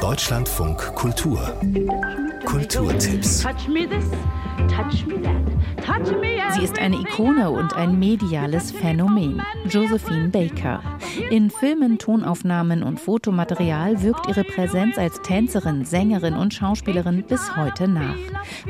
Deutschlandfunk Kultur Kulturtipps Sie ist eine Ikone und ein mediales Phänomen. Josephine Baker. In Filmen, Tonaufnahmen und Fotomaterial wirkt ihre Präsenz als Tänzerin, Sängerin und Schauspielerin bis heute nach.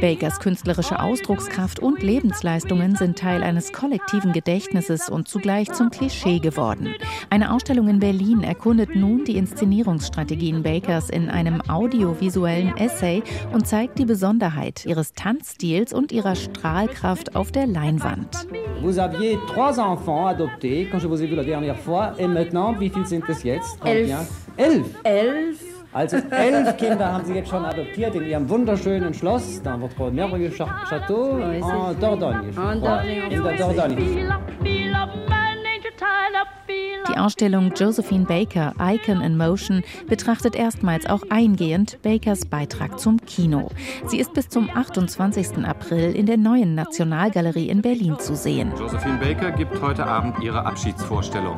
Bakers künstlerische Ausdruckskraft und Lebensleistungen sind Teil eines kollektiven Gedächtnisses und zugleich zum Klischee geworden. Eine Ausstellung in Berlin erkundet nun die Inszenierungsstrategien Bakers in einem audiovisuellen Essay und zeigt die Besonderheit ihres Tanzstils und ihrer Strahlkraft auf der Leinwand. Vous aviez trois enfants adoptés quand je vous ai vu la dernière fois. Et maintenant, wie viel sind es jetzt? Elf. Elf. Elf. Also elf Kinder haben sie jetzt schon adoptiert in ihrem wunderschönen Schloss, dans votre merveilleux château en Dordogne. En Dordogne, In der Dordogne. Die Ausstellung Josephine Baker Icon in Motion betrachtet erstmals auch eingehend Bakers Beitrag zum Kino. Sie ist bis zum 28. April in der neuen Nationalgalerie in Berlin zu sehen. Josephine Baker gibt heute Abend ihre Abschiedsvorstellung.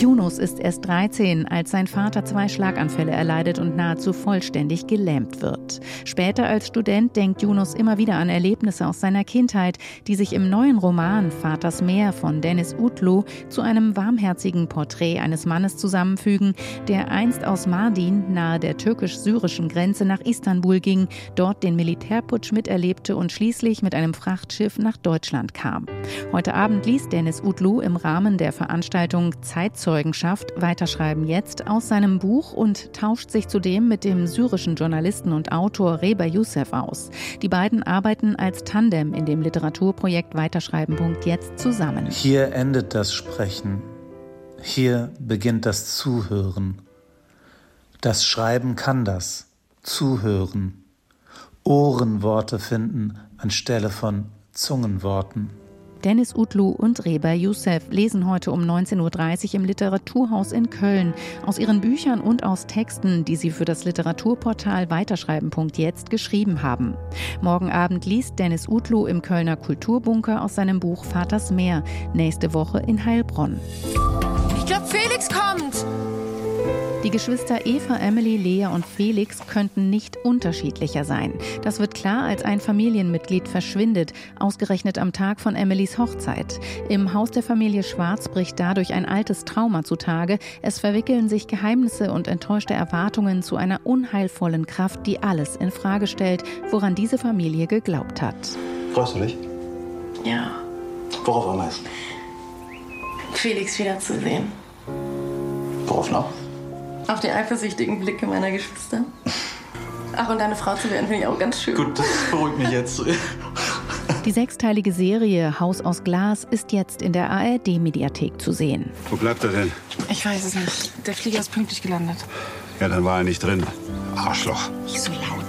Yunus ist erst 13, als sein Vater zwei Schlaganfälle erleidet und nahezu vollständig gelähmt wird. Später als Student denkt Yunus immer wieder an Erlebnisse aus seiner Kindheit, die sich im neuen Roman Vaters Meer von Dennis Utlu zu einem warmherzigen Porträt eines Mannes zusammenfügen, der einst aus Mardin nahe der türkisch-syrischen Grenze nach Istanbul ging, dort den Militärputsch miterlebte und schließlich mit einem Frachtschiff nach Deutschland kam. Heute Abend liest Dennis Utlu im Rahmen der Veranstaltung Zeitzeugen Zeugenschaft Weiterschreiben jetzt aus seinem Buch und tauscht sich zudem mit dem syrischen Journalisten und Autor Reba Youssef aus. Die beiden arbeiten als Tandem in dem Literaturprojekt Weiterschreiben. Jetzt zusammen. Hier endet das Sprechen. Hier beginnt das Zuhören. Das Schreiben kann das. Zuhören. Ohrenworte finden anstelle von Zungenworten. Dennis Utlu und Reba Youssef lesen heute um 19.30 Uhr im Literaturhaus in Köln aus ihren Büchern und aus Texten, die sie für das Literaturportal Weiterschreiben.jetzt geschrieben haben. Morgen Abend liest Dennis Utlu im Kölner Kulturbunker aus seinem Buch Vaters Meer, nächste Woche in Heilbronn. Ich glaube, Felix kommt. Die Geschwister Eva, Emily, Lea und Felix könnten nicht unterschiedlicher sein. Das wird klar, als ein Familienmitglied verschwindet, ausgerechnet am Tag von Emilys Hochzeit. Im Haus der Familie Schwarz bricht dadurch ein altes Trauma zutage. Es verwickeln sich Geheimnisse und enttäuschte Erwartungen zu einer unheilvollen Kraft, die alles in Frage stellt, woran diese Familie geglaubt hat. Freust du dich? Ja, Worauf am meisten? Felix wiederzusehen. Worauf noch? Auf die eifersüchtigen Blicke meiner Geschwister. Ach, und deine Frau zu werden, finde ich auch ganz schön. Gut, das beruhigt mich jetzt. Die sechsteilige Serie Haus aus Glas ist jetzt in der ARD-Mediathek zu sehen. Wo bleibt er denn? Ich weiß es nicht. Der Flieger ist pünktlich gelandet. Ja, dann war er nicht drin. Arschloch. Nicht so laut.